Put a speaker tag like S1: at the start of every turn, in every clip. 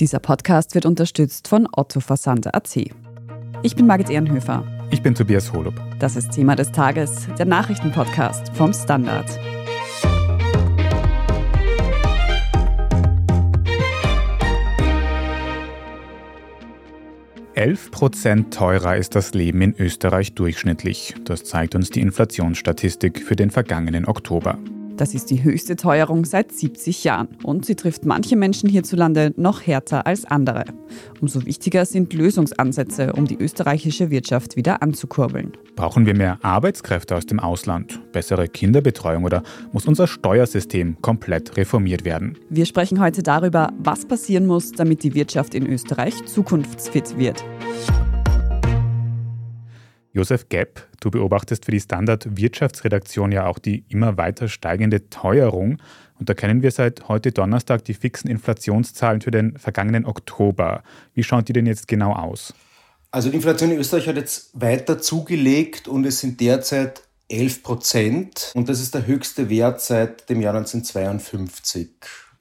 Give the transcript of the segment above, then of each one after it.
S1: Dieser Podcast wird unterstützt von Otto Versand AC. Ich bin Margit Ehrenhöfer.
S2: Ich bin Tobias Holub.
S1: Das ist Thema des Tages, der Nachrichtenpodcast vom Standard.
S2: Elf Prozent teurer ist das Leben in Österreich durchschnittlich. Das zeigt uns die Inflationsstatistik für den vergangenen Oktober.
S1: Das ist die höchste Teuerung seit 70 Jahren und sie trifft manche Menschen hierzulande noch härter als andere. Umso wichtiger sind Lösungsansätze, um die österreichische Wirtschaft wieder anzukurbeln.
S2: Brauchen wir mehr Arbeitskräfte aus dem Ausland, bessere Kinderbetreuung oder muss unser Steuersystem komplett reformiert werden?
S1: Wir sprechen heute darüber, was passieren muss, damit die Wirtschaft in Österreich zukunftsfit wird.
S2: Josef Gepp, du beobachtest für die Standard-Wirtschaftsredaktion ja auch die immer weiter steigende Teuerung. Und da kennen wir seit heute Donnerstag die fixen Inflationszahlen für den vergangenen Oktober. Wie schauen die denn jetzt genau aus?
S3: Also die Inflation in Österreich hat jetzt weiter zugelegt und es sind derzeit 11 Prozent. Und das ist der höchste Wert seit dem Jahr 1952.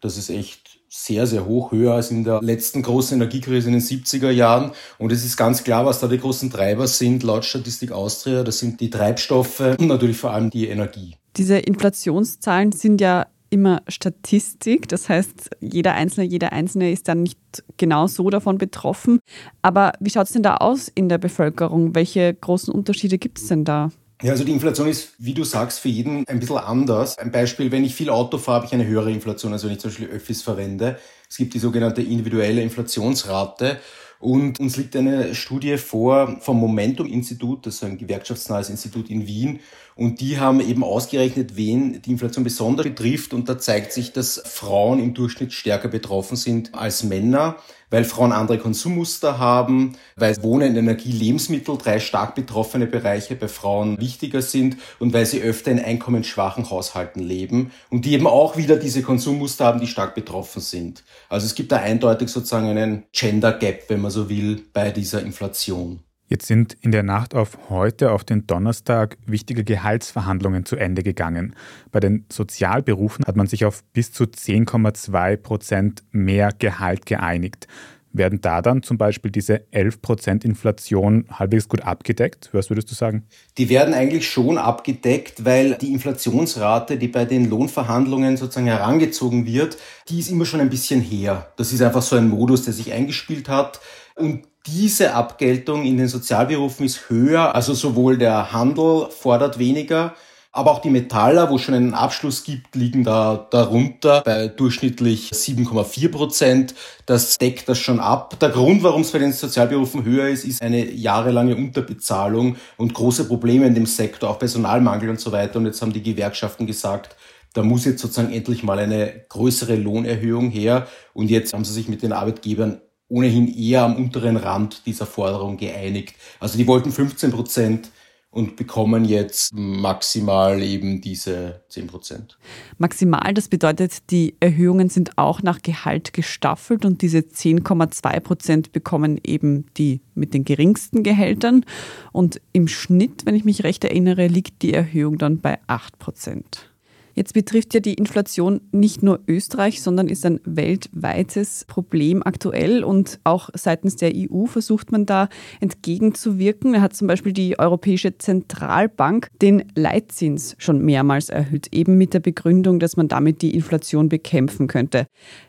S3: Das ist echt sehr, sehr hoch, höher als in der letzten großen Energiekrise in den 70er Jahren. Und es ist ganz klar, was da die großen Treiber sind, laut Statistik Austria. Das sind die Treibstoffe und natürlich vor allem die Energie.
S1: Diese Inflationszahlen sind ja immer Statistik. Das heißt, jeder Einzelne, jeder Einzelne ist dann nicht genau so davon betroffen. Aber wie schaut es denn da aus in der Bevölkerung? Welche großen Unterschiede gibt es denn da?
S3: Ja, also die Inflation ist, wie du sagst, für jeden ein bisschen anders. Ein Beispiel, wenn ich viel Auto fahre, habe ich eine höhere Inflation, als wenn ich zum Beispiel Öffis verwende. Es gibt die sogenannte individuelle Inflationsrate. Und uns liegt eine Studie vor vom Momentum-Institut, das ist ein gewerkschaftsnahes Institut in Wien. Und die haben eben ausgerechnet, wen die Inflation besonders betrifft. Und da zeigt sich, dass Frauen im Durchschnitt stärker betroffen sind als Männer weil Frauen andere Konsummuster haben, weil Wohnen, Energie, Lebensmittel, drei stark betroffene Bereiche bei Frauen wichtiger sind und weil sie öfter in einkommensschwachen Haushalten leben und die eben auch wieder diese Konsummuster haben, die stark betroffen sind. Also es gibt da eindeutig sozusagen einen Gender Gap, wenn man so will, bei dieser Inflation.
S2: Jetzt sind in der Nacht auf heute, auf den Donnerstag, wichtige Gehaltsverhandlungen zu Ende gegangen. Bei den Sozialberufen hat man sich auf bis zu 10,2 Prozent mehr Gehalt geeinigt. Werden da dann zum Beispiel diese 11 Prozent Inflation halbwegs gut abgedeckt? Was würdest du sagen?
S3: Die werden eigentlich schon abgedeckt, weil die Inflationsrate, die bei den Lohnverhandlungen sozusagen herangezogen wird, die ist immer schon ein bisschen her. Das ist einfach so ein Modus, der sich eingespielt hat. Und diese Abgeltung in den Sozialberufen ist höher, also sowohl der Handel fordert weniger, aber auch die Metaller, wo es schon einen Abschluss gibt, liegen da darunter bei durchschnittlich 7,4 Prozent. Das deckt das schon ab. Der Grund, warum es bei den Sozialberufen höher ist, ist eine jahrelange Unterbezahlung und große Probleme in dem Sektor, auch Personalmangel und so weiter. Und jetzt haben die Gewerkschaften gesagt, da muss jetzt sozusagen endlich mal eine größere Lohnerhöhung her. Und jetzt haben sie sich mit den Arbeitgebern ohnehin eher am unteren Rand dieser Forderung geeinigt. Also die wollten 15 Prozent und bekommen jetzt maximal eben diese 10 Prozent.
S1: Maximal, das bedeutet, die Erhöhungen sind auch nach Gehalt gestaffelt und diese 10,2 Prozent bekommen eben die mit den geringsten Gehältern. Und im Schnitt, wenn ich mich recht erinnere, liegt die Erhöhung dann bei 8 Prozent. Jetzt betrifft ja die Inflation nicht nur Österreich, sondern ist ein weltweites Problem aktuell und auch seitens der EU versucht man da entgegenzuwirken. Er hat zum Beispiel die Europäische Zentralbank den Leitzins schon mehrmals erhöht, eben mit der Begründung, dass man damit die Inflation bekämpfen könnte.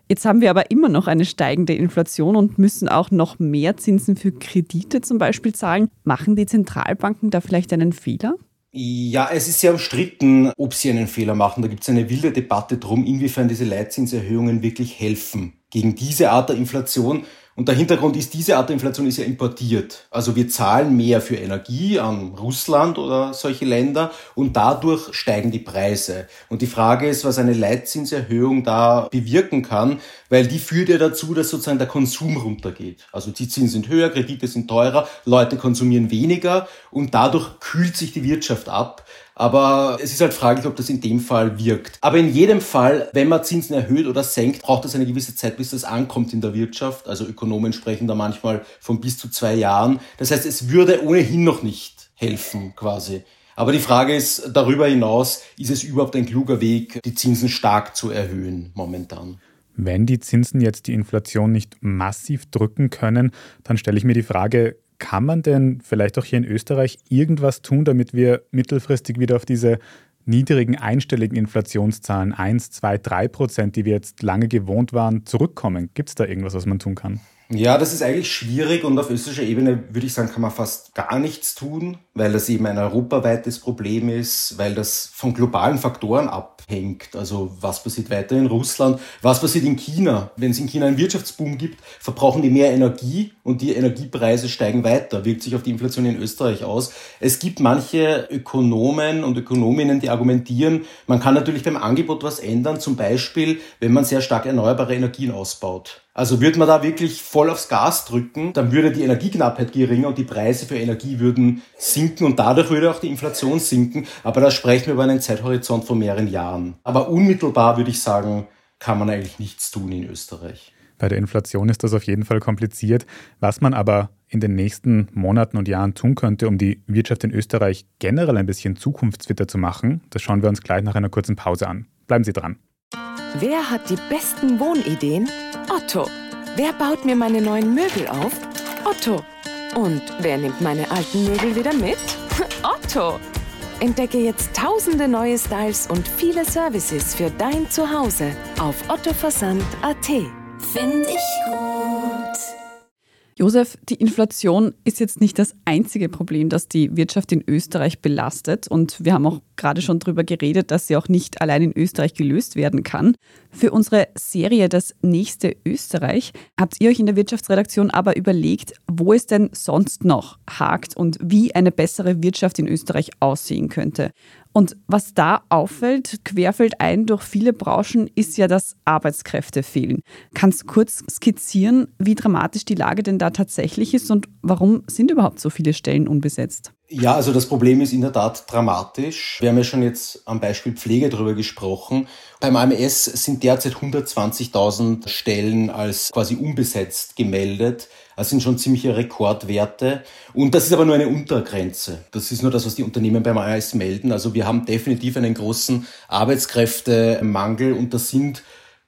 S1: Jetzt haben wir aber immer noch eine steigende Inflation und müssen auch noch mehr Zinsen für Kredite zum Beispiel zahlen. Machen die Zentralbanken da vielleicht einen Fehler?
S3: Ja, es ist sehr umstritten, ob sie einen Fehler machen. Da gibt es eine wilde Debatte drum, inwiefern diese Leitzinserhöhungen wirklich helfen gegen diese Art der Inflation. Und der Hintergrund ist, diese Art der Inflation ist ja importiert. Also wir zahlen mehr für Energie an Russland oder solche Länder und dadurch steigen die Preise. Und die Frage ist, was eine Leitzinserhöhung da bewirken kann, weil die führt ja dazu, dass sozusagen der Konsum runtergeht. Also die Zinsen sind höher, Kredite sind teurer, Leute konsumieren weniger und dadurch kühlt sich die Wirtschaft ab. Aber es ist halt fraglich, ob das in dem Fall wirkt. Aber in jedem Fall, wenn man Zinsen erhöht oder senkt, braucht es eine gewisse Zeit, bis das ankommt in der Wirtschaft. Also Ökonomen sprechen da manchmal von bis zu zwei Jahren. Das heißt, es würde ohnehin noch nicht helfen, quasi. Aber die Frage ist darüber hinaus, ist es überhaupt ein kluger Weg, die Zinsen stark zu erhöhen momentan?
S2: Wenn die Zinsen jetzt die Inflation nicht massiv drücken können, dann stelle ich mir die Frage, kann man denn vielleicht auch hier in Österreich irgendwas tun, damit wir mittelfristig wieder auf diese niedrigen einstelligen Inflationszahlen 1, 2, 3 Prozent, die wir jetzt lange gewohnt waren, zurückkommen? Gibt es da irgendwas, was man tun kann?
S3: Ja, das ist eigentlich schwierig und auf österreichischer Ebene würde ich sagen, kann man fast gar nichts tun, weil das eben ein europaweites Problem ist, weil das von globalen Faktoren abhängt. Also was passiert weiter in Russland, was passiert in China. Wenn es in China einen Wirtschaftsboom gibt, verbrauchen die mehr Energie und die Energiepreise steigen weiter, wirkt sich auf die Inflation in Österreich aus. Es gibt manche Ökonomen und Ökonominnen, die argumentieren, man kann natürlich beim Angebot was ändern, zum Beispiel, wenn man sehr stark erneuerbare Energien ausbaut. Also würde man da wirklich voll aufs Gas drücken, dann würde die Energieknappheit geringer und die Preise für Energie würden sinken und dadurch würde auch die Inflation sinken. Aber da sprechen wir über einen Zeithorizont von mehreren Jahren. Aber unmittelbar würde ich sagen, kann man eigentlich nichts tun in Österreich.
S2: Bei der Inflation ist das auf jeden Fall kompliziert. Was man aber in den nächsten Monaten und Jahren tun könnte, um die Wirtschaft in Österreich generell ein bisschen zukunftsfitter zu machen, das schauen wir uns gleich nach einer kurzen Pause an. Bleiben Sie dran.
S4: Wer hat die besten Wohnideen? Otto. Wer baut mir meine neuen Möbel auf? Otto. Und wer nimmt meine alten Möbel wieder mit? Otto. Entdecke jetzt tausende neue Styles und viele Services für dein Zuhause auf ottoversand.at.
S5: Finde ich gut.
S1: Josef, die Inflation ist jetzt nicht das einzige Problem, das die Wirtschaft in Österreich belastet. Und wir haben auch gerade schon darüber geredet, dass sie auch nicht allein in Österreich gelöst werden kann. Für unsere Serie Das nächste Österreich habt ihr euch in der Wirtschaftsredaktion aber überlegt, wo es denn sonst noch hakt und wie eine bessere Wirtschaft in Österreich aussehen könnte. Und was da auffällt, querfällt ein durch viele Branchen, ist ja, dass Arbeitskräfte fehlen. Kannst du kurz skizzieren, wie dramatisch die Lage denn da tatsächlich ist und warum sind überhaupt so viele Stellen unbesetzt?
S3: Ja, also das Problem ist in der Tat dramatisch. Wir haben ja schon jetzt am Beispiel Pflege darüber gesprochen. Beim AMS sind derzeit 120.000 Stellen als quasi unbesetzt gemeldet. Das sind schon ziemliche Rekordwerte. Und das ist aber nur eine Untergrenze. Das ist nur das, was die Unternehmen beim AMS melden. Also wir haben definitiv einen großen Arbeitskräftemangel und das sind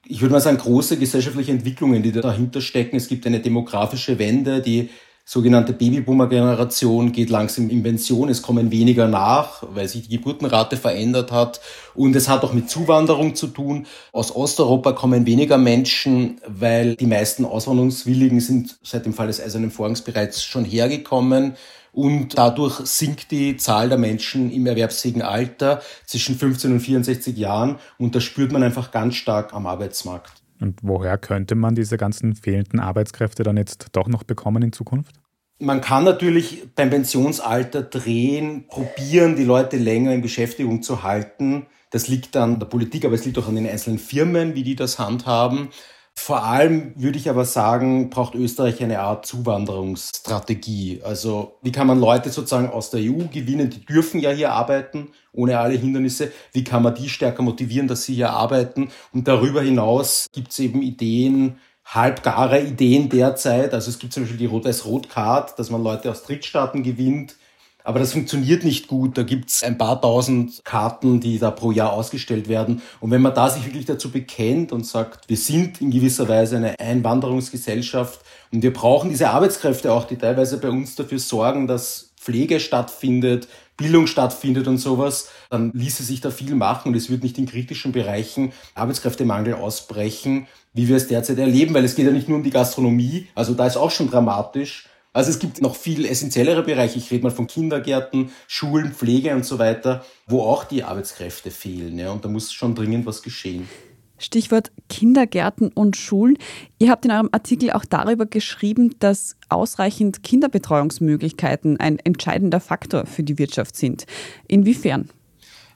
S3: ich würde mal sagen, große gesellschaftliche Entwicklungen, die dahinter stecken. Es gibt eine demografische Wende, die sogenannte Babyboomer-Generation geht langsam in Pension, es kommen weniger nach, weil sich die Geburtenrate verändert hat. Und es hat auch mit Zuwanderung zu tun. Aus Osteuropa kommen weniger Menschen, weil die meisten Auswanderungswilligen sind seit dem Fall des Eisernen Vorhangs bereits schon hergekommen. Und dadurch sinkt die Zahl der Menschen im erwerbsfähigen Alter zwischen 15 und 64 Jahren. Und das spürt man einfach ganz stark am Arbeitsmarkt.
S2: Und woher könnte man diese ganzen fehlenden Arbeitskräfte dann jetzt doch noch bekommen in Zukunft?
S3: Man kann natürlich beim Pensionsalter drehen, probieren, die Leute länger in Beschäftigung zu halten. Das liegt an der Politik, aber es liegt auch an den einzelnen Firmen, wie die das handhaben. Vor allem würde ich aber sagen, braucht Österreich eine Art Zuwanderungsstrategie. Also wie kann man Leute sozusagen aus der EU gewinnen, die dürfen ja hier arbeiten, ohne alle Hindernisse. Wie kann man die stärker motivieren, dass sie hier arbeiten? Und darüber hinaus gibt es eben Ideen, halbgare Ideen derzeit. Also es gibt zum Beispiel die Rot-Weiß-Rot-Card, dass man Leute aus Drittstaaten gewinnt aber das funktioniert nicht gut. Da gibt's ein paar tausend Karten, die da pro Jahr ausgestellt werden. Und wenn man da sich wirklich dazu bekennt und sagt, wir sind in gewisser Weise eine Einwanderungsgesellschaft und wir brauchen diese Arbeitskräfte auch, die teilweise bei uns dafür sorgen, dass Pflege stattfindet, Bildung stattfindet und sowas, dann ließe sich da viel machen und es wird nicht in kritischen Bereichen Arbeitskräftemangel ausbrechen, wie wir es derzeit erleben, weil es geht ja nicht nur um die Gastronomie, also da ist auch schon dramatisch, also es gibt noch viel essentiellere Bereiche. Ich rede mal von Kindergärten, Schulen, Pflege und so weiter, wo auch die Arbeitskräfte fehlen. Ja, und da muss schon dringend was geschehen.
S1: Stichwort Kindergärten und Schulen. Ihr habt in eurem Artikel auch darüber geschrieben, dass ausreichend Kinderbetreuungsmöglichkeiten ein entscheidender Faktor für die Wirtschaft sind. Inwiefern?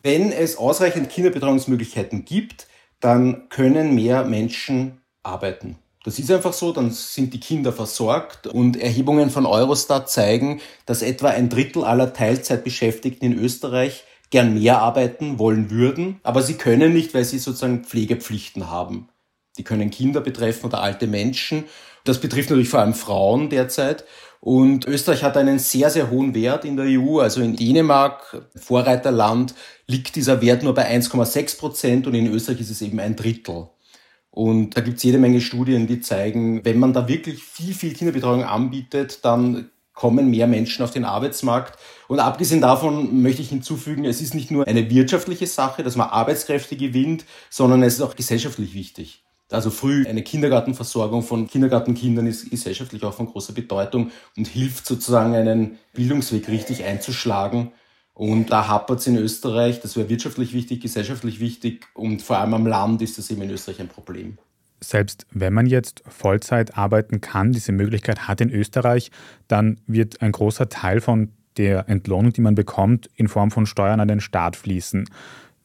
S3: Wenn es ausreichend Kinderbetreuungsmöglichkeiten gibt, dann können mehr Menschen arbeiten. Das ist einfach so, dann sind die Kinder versorgt und Erhebungen von Eurostat zeigen, dass etwa ein Drittel aller Teilzeitbeschäftigten in Österreich gern mehr arbeiten wollen würden, aber sie können nicht, weil sie sozusagen Pflegepflichten haben. Die können Kinder betreffen oder alte Menschen. Das betrifft natürlich vor allem Frauen derzeit. Und Österreich hat einen sehr, sehr hohen Wert in der EU. Also in Dänemark, Vorreiterland, liegt dieser Wert nur bei 1,6 Prozent und in Österreich ist es eben ein Drittel. Und da gibt es jede Menge Studien, die zeigen, wenn man da wirklich viel, viel Kinderbetreuung anbietet, dann kommen mehr Menschen auf den Arbeitsmarkt. Und abgesehen davon möchte ich hinzufügen, es ist nicht nur eine wirtschaftliche Sache, dass man Arbeitskräfte gewinnt, sondern es ist auch gesellschaftlich wichtig. Also früh eine Kindergartenversorgung von Kindergartenkindern ist gesellschaftlich auch von großer Bedeutung und hilft sozusagen einen Bildungsweg richtig einzuschlagen. Und da hapert es in Österreich, das wäre wirtschaftlich wichtig, gesellschaftlich wichtig und vor allem am Land ist das eben in Österreich ein Problem.
S2: Selbst wenn man jetzt Vollzeit arbeiten kann, diese Möglichkeit hat in Österreich, dann wird ein großer Teil von der Entlohnung, die man bekommt, in Form von Steuern an den Staat fließen.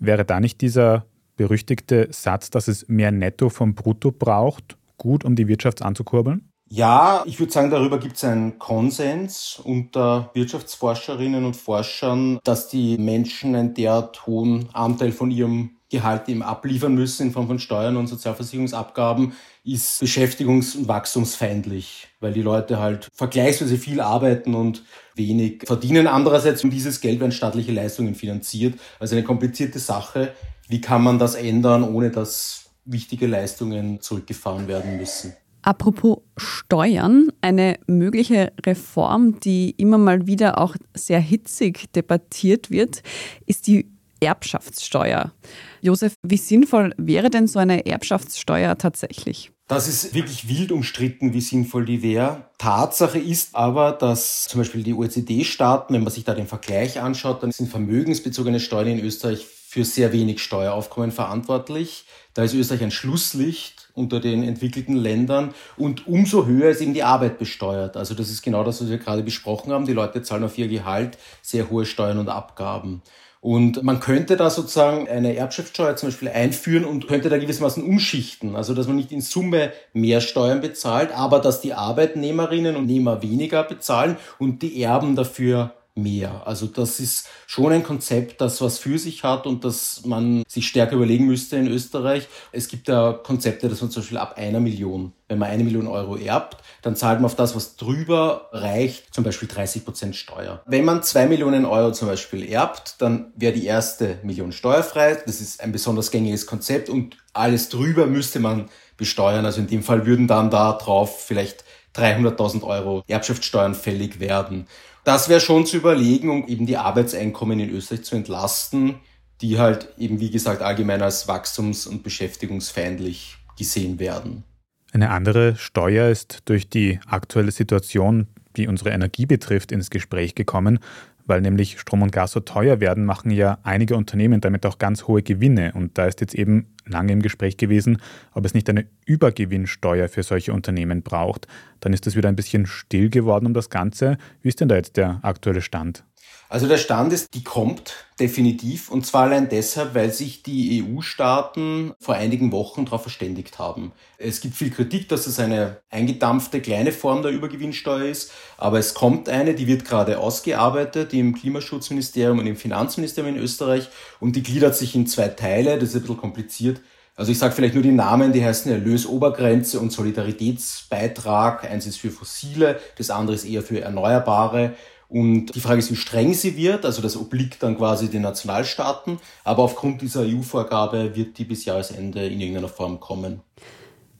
S2: Wäre da nicht dieser berüchtigte Satz, dass es mehr Netto vom Brutto braucht, gut, um die Wirtschaft anzukurbeln?
S3: Ja, ich würde sagen, darüber gibt es einen Konsens unter Wirtschaftsforscherinnen und Forschern, dass die Menschen einen derart hohen Anteil von ihrem Gehalt eben abliefern müssen in Form von Steuern und Sozialversicherungsabgaben, ist beschäftigungs- und wachstumsfeindlich, weil die Leute halt vergleichsweise viel arbeiten und wenig verdienen. Andererseits, um dieses Geld werden staatliche Leistungen finanziert. Also eine komplizierte Sache. Wie kann man das ändern, ohne dass wichtige Leistungen zurückgefahren werden müssen?
S1: Apropos Steuern, eine mögliche Reform, die immer mal wieder auch sehr hitzig debattiert wird, ist die Erbschaftssteuer. Josef, wie sinnvoll wäre denn so eine Erbschaftssteuer tatsächlich?
S3: Das ist wirklich wild umstritten, wie sinnvoll die wäre. Tatsache ist aber, dass zum Beispiel die OECD-Staaten, wenn man sich da den Vergleich anschaut, dann sind vermögensbezogene Steuern in Österreich für sehr wenig Steueraufkommen verantwortlich. Da ist Österreich ein Schlusslicht unter den entwickelten Ländern und umso höher ist eben die Arbeit besteuert. Also das ist genau das, was wir gerade besprochen haben. Die Leute zahlen auf ihr Gehalt sehr hohe Steuern und Abgaben. Und man könnte da sozusagen eine Erbschaftssteuer zum Beispiel einführen und könnte da gewissermaßen umschichten. Also dass man nicht in Summe mehr Steuern bezahlt, aber dass die Arbeitnehmerinnen und Nehmer weniger bezahlen und die Erben dafür mehr. Also das ist schon ein Konzept, das was für sich hat und das man sich stärker überlegen müsste in Österreich. Es gibt ja Konzepte, dass man zum Beispiel ab einer Million, wenn man eine Million Euro erbt, dann zahlt man auf das, was drüber reicht, zum Beispiel 30 Prozent Steuer. Wenn man zwei Millionen Euro zum Beispiel erbt, dann wäre die erste Million steuerfrei. Das ist ein besonders gängiges Konzept und alles drüber müsste man besteuern. Also in dem Fall würden dann da drauf vielleicht 300.000 Euro Erbschaftssteuern fällig werden. Das wäre schon zu überlegen, um eben die Arbeitseinkommen in Österreich zu entlasten, die halt eben, wie gesagt, allgemein als wachstums- und beschäftigungsfeindlich gesehen werden.
S2: Eine andere Steuer ist durch die aktuelle Situation, die unsere Energie betrifft, ins Gespräch gekommen. Weil nämlich Strom und Gas so teuer werden, machen ja einige Unternehmen damit auch ganz hohe Gewinne. Und da ist jetzt eben lange im Gespräch gewesen, ob es nicht eine Übergewinnsteuer für solche Unternehmen braucht. Dann ist es wieder ein bisschen still geworden um das Ganze. Wie ist denn da jetzt der aktuelle Stand?
S3: Also der Stand ist, die kommt definitiv und zwar allein deshalb, weil sich die EU-Staaten vor einigen Wochen darauf verständigt haben. Es gibt viel Kritik, dass es eine eingedampfte kleine Form der Übergewinnsteuer ist, aber es kommt eine, die wird gerade ausgearbeitet im Klimaschutzministerium und im Finanzministerium in Österreich und die gliedert sich in zwei Teile, das ist ein bisschen kompliziert. Also ich sage vielleicht nur die Namen, die heißen Erlösobergrenze und Solidaritätsbeitrag. Eins ist für fossile, das andere ist eher für erneuerbare. Und die Frage ist, wie streng sie wird. Also das obliegt dann quasi den Nationalstaaten. Aber aufgrund dieser EU-Vorgabe wird die bis Jahresende in irgendeiner Form kommen.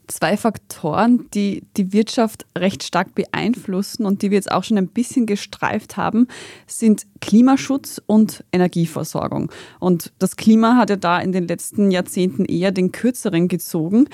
S1: Zwei Faktoren, die die Wirtschaft recht stark beeinflussen und die wir jetzt auch schon ein bisschen gestreift haben, sind Klimaschutz und Energieversorgung. Und das Klima hat ja da in den letzten Jahrzehnten eher den kürzeren gezogen.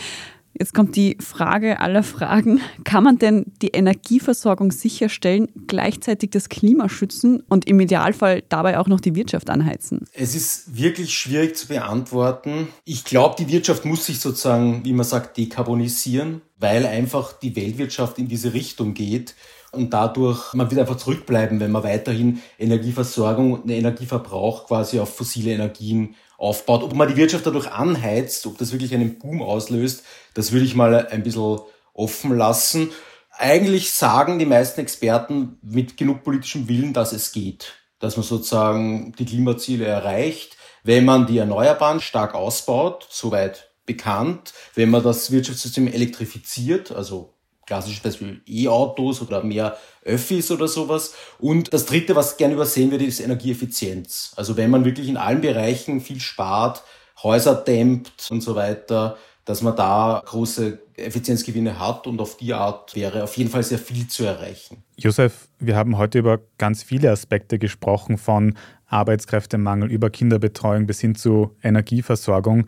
S1: Jetzt kommt die Frage aller Fragen. Kann man denn die Energieversorgung sicherstellen, gleichzeitig das Klima schützen und im Idealfall dabei auch noch die Wirtschaft anheizen?
S3: Es ist wirklich schwierig zu beantworten. Ich glaube, die Wirtschaft muss sich sozusagen, wie man sagt, dekarbonisieren, weil einfach die Weltwirtschaft in diese Richtung geht. Und dadurch, man wird einfach zurückbleiben, wenn man weiterhin Energieversorgung und Energieverbrauch quasi auf fossile Energien aufbaut. Ob man die Wirtschaft dadurch anheizt, ob das wirklich einen Boom auslöst, das würde ich mal ein bisschen offen lassen. Eigentlich sagen die meisten Experten mit genug politischem Willen, dass es geht, dass man sozusagen die Klimaziele erreicht, wenn man die Erneuerbaren stark ausbaut, soweit bekannt, wenn man das Wirtschaftssystem elektrifiziert, also klassisches Beispiel E-Autos oder mehr Öffis oder sowas. Und das Dritte, was gerne übersehen wird, ist Energieeffizienz. Also wenn man wirklich in allen Bereichen viel spart, Häuser dämmt und so weiter, dass man da große Effizienzgewinne hat und auf die Art wäre auf jeden Fall sehr viel zu erreichen.
S2: Josef, wir haben heute über ganz viele Aspekte gesprochen, von Arbeitskräftemangel über Kinderbetreuung bis hin zu Energieversorgung.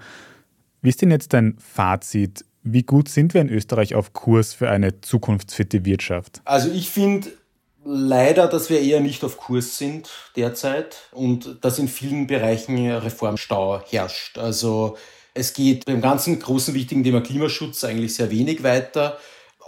S2: Wie ist denn jetzt dein Fazit? Wie gut sind wir in Österreich auf Kurs für eine zukunftsfitte Wirtschaft?
S3: Also ich finde leider, dass wir eher nicht auf Kurs sind derzeit und dass in vielen Bereichen Reformstau herrscht. Also es geht beim ganzen großen wichtigen Thema Klimaschutz eigentlich sehr wenig weiter.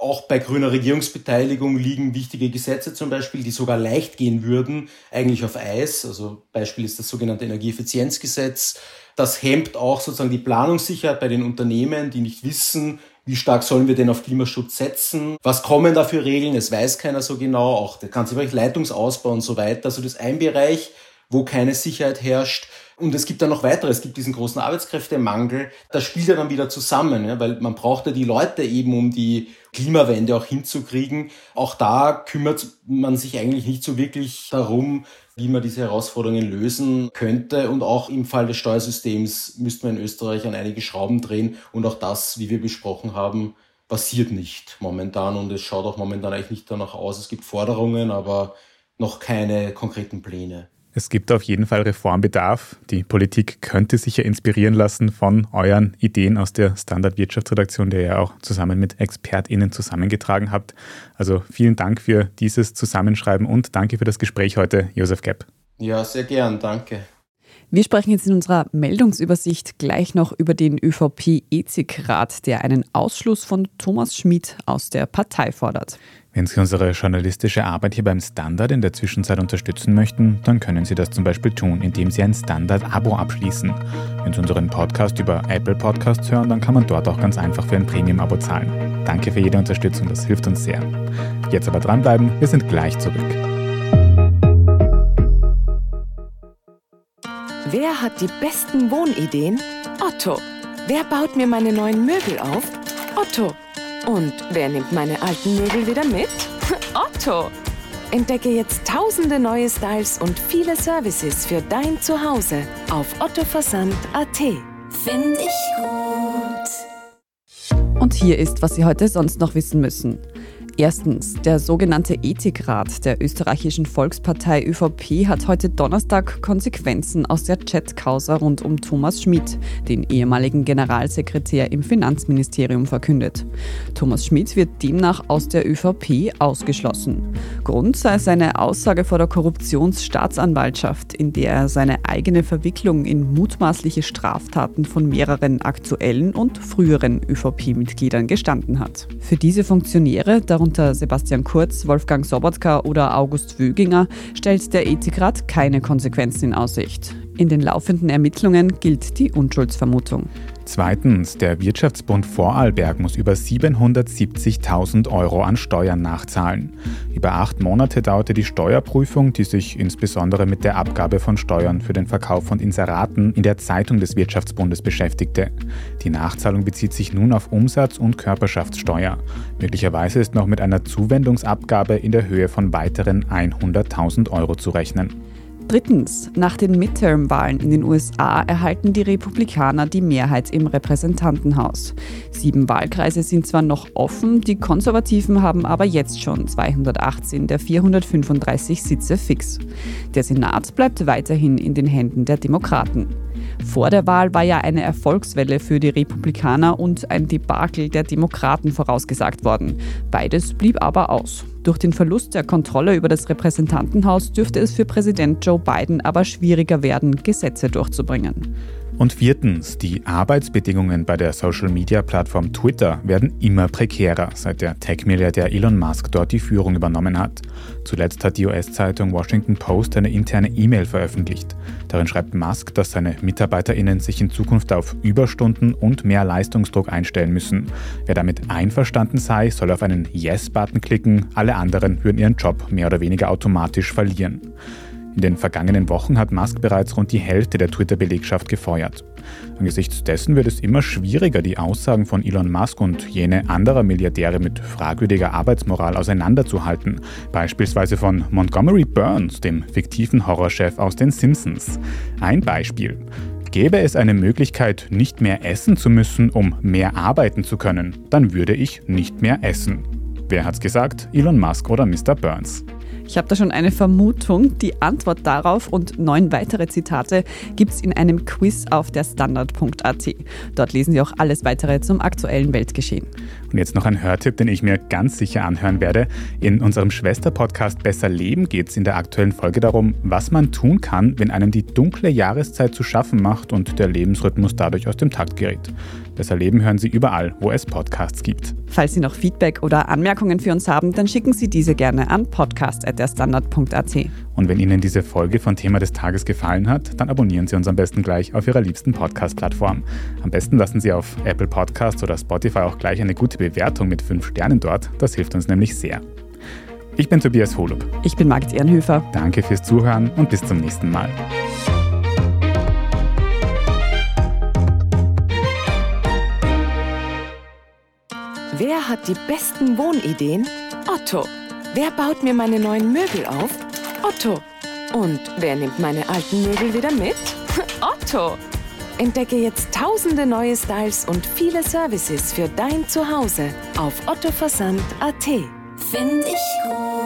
S3: Auch bei grüner Regierungsbeteiligung liegen wichtige Gesetze zum Beispiel, die sogar leicht gehen würden, eigentlich auf Eis. Also Beispiel ist das sogenannte Energieeffizienzgesetz. Das hemmt auch sozusagen die Planungssicherheit bei den Unternehmen, die nicht wissen, wie stark sollen wir denn auf Klimaschutz setzen? Was kommen da für Regeln? Es weiß keiner so genau. Auch der ganze Bereich Leitungsausbau und so weiter. Also das ist ein Bereich, wo keine Sicherheit herrscht. Und es gibt dann noch weitere, es gibt diesen großen Arbeitskräftemangel. Das spielt ja dann wieder zusammen, ja, weil man braucht ja die Leute eben, um die Klimawende auch hinzukriegen. Auch da kümmert man sich eigentlich nicht so wirklich darum, wie man diese Herausforderungen lösen könnte. Und auch im Fall des Steuersystems müsste man in Österreich an einige Schrauben drehen. Und auch das, wie wir besprochen haben, passiert nicht momentan. Und es schaut auch momentan eigentlich nicht danach aus. Es gibt Forderungen, aber noch keine konkreten Pläne.
S2: Es gibt auf jeden Fall Reformbedarf. Die Politik könnte sich ja inspirieren lassen von euren Ideen aus der Standardwirtschaftsredaktion, der ihr auch zusammen mit ExpertInnen zusammengetragen habt. Also vielen Dank für dieses Zusammenschreiben und danke für das Gespräch heute, Josef Gepp.
S3: Ja, sehr gern, danke.
S1: Wir sprechen jetzt in unserer Meldungsübersicht gleich noch über den ÖVP-Ethikrat, der einen Ausschluss von Thomas Schmid aus der Partei fordert.
S2: Wenn Sie unsere journalistische Arbeit hier beim Standard in der Zwischenzeit unterstützen möchten, dann können Sie das zum Beispiel tun, indem Sie ein Standard-Abo abschließen. Wenn Sie unseren Podcast über Apple Podcasts hören, dann kann man dort auch ganz einfach für ein Premium-Abo zahlen. Danke für jede Unterstützung, das hilft uns sehr. Jetzt aber dranbleiben, wir sind gleich zurück.
S4: Wer hat die besten Wohnideen? Otto. Wer baut mir meine neuen Möbel auf? Otto. Und wer nimmt meine alten Möbel wieder mit? Otto! Entdecke jetzt tausende neue Styles und viele Services für dein Zuhause auf ottoversand.at.
S5: Finde ich gut.
S1: Und hier ist, was Sie heute sonst noch wissen müssen. Erstens, der sogenannte Ethikrat der österreichischen Volkspartei ÖVP hat heute Donnerstag Konsequenzen aus der Chat-Causa rund um Thomas Schmidt, den ehemaligen Generalsekretär im Finanzministerium, verkündet. Thomas Schmidt wird demnach aus der ÖVP ausgeschlossen. Grund sei seine Aussage vor der Korruptionsstaatsanwaltschaft, in der er seine eigene Verwicklung in mutmaßliche Straftaten von mehreren aktuellen und früheren ÖVP-Mitgliedern gestanden hat. Für diese Funktionäre, darunter darunter Sebastian Kurz, Wolfgang Sobotka oder August Wöginger, stellt der Ethikrat keine Konsequenzen in Aussicht. In den laufenden Ermittlungen gilt die Unschuldsvermutung.
S2: Zweitens, der Wirtschaftsbund Vorarlberg muss über 770.000 Euro an Steuern nachzahlen. Über acht Monate dauerte die Steuerprüfung, die sich insbesondere mit der Abgabe von Steuern für den Verkauf von Inseraten in der Zeitung des Wirtschaftsbundes beschäftigte. Die Nachzahlung bezieht sich nun auf Umsatz- und Körperschaftssteuer. Möglicherweise ist noch mit einer Zuwendungsabgabe in der Höhe von weiteren 100.000 Euro zu rechnen.
S1: Drittens, nach den Midterm-Wahlen in den USA erhalten die Republikaner die Mehrheit im Repräsentantenhaus. Sieben Wahlkreise sind zwar noch offen, die Konservativen haben aber jetzt schon 218 der 435 Sitze fix. Der Senat bleibt weiterhin in den Händen der Demokraten. Vor der Wahl war ja eine Erfolgswelle für die Republikaner und ein Debakel der Demokraten vorausgesagt worden. Beides blieb aber aus. Durch den Verlust der Kontrolle über das Repräsentantenhaus dürfte es für Präsident Joe Biden aber schwieriger werden, Gesetze durchzubringen.
S2: Und viertens, die Arbeitsbedingungen bei der Social-Media-Plattform Twitter werden immer prekärer, seit der Tech-Milliardär Elon Musk dort die Führung übernommen hat. Zuletzt hat die US-Zeitung Washington Post eine interne E-Mail veröffentlicht. Darin schreibt Musk, dass seine MitarbeiterInnen sich in Zukunft auf Überstunden und mehr Leistungsdruck einstellen müssen. Wer damit einverstanden sei, soll auf einen Yes-Button klicken, alle anderen würden ihren Job mehr oder weniger automatisch verlieren. In den vergangenen Wochen hat Musk bereits rund die Hälfte der Twitter-Belegschaft gefeuert. Angesichts dessen wird es immer schwieriger, die Aussagen von Elon Musk und jene anderer Milliardäre mit fragwürdiger Arbeitsmoral auseinanderzuhalten, beispielsweise von Montgomery Burns, dem fiktiven Horrorchef aus den Simpsons. Ein Beispiel. Gäbe es eine Möglichkeit, nicht mehr essen zu müssen, um mehr arbeiten zu können, dann würde ich nicht mehr essen. Wer hat's gesagt? Elon Musk oder Mr. Burns?
S1: Ich habe da schon eine Vermutung. Die Antwort darauf und neun weitere Zitate gibt es in einem Quiz auf der Standard.at. Dort lesen Sie auch alles weitere zum aktuellen Weltgeschehen.
S2: Und jetzt noch ein Hörtipp, den ich mir ganz sicher anhören werde. In unserem Schwesterpodcast Besser Leben geht es in der aktuellen Folge darum, was man tun kann, wenn einem die dunkle Jahreszeit zu schaffen macht und der Lebensrhythmus dadurch aus dem Takt gerät. Besser Leben hören Sie überall, wo es Podcasts gibt.
S1: Falls Sie noch Feedback oder Anmerkungen für uns haben, dann schicken Sie diese gerne an podcast.derstandard.at.
S2: Und wenn Ihnen diese Folge von Thema des Tages gefallen hat, dann abonnieren Sie uns am besten gleich auf Ihrer liebsten Podcast-Plattform. Am besten lassen Sie auf Apple Podcasts oder Spotify auch gleich eine gute Bewertung mit 5 Sternen dort. Das hilft uns nämlich sehr. Ich bin Tobias Holub.
S1: Ich bin Margit Ehrenhöfer.
S2: Danke fürs Zuhören und bis zum nächsten Mal.
S4: Wer hat die besten Wohnideen? Otto. Wer baut mir meine neuen Möbel auf? Otto. Und wer nimmt meine alten Möbel wieder mit? Otto. Entdecke jetzt tausende neue Styles und viele Services für dein Zuhause auf ottoversand.at.
S5: Finde ich gut.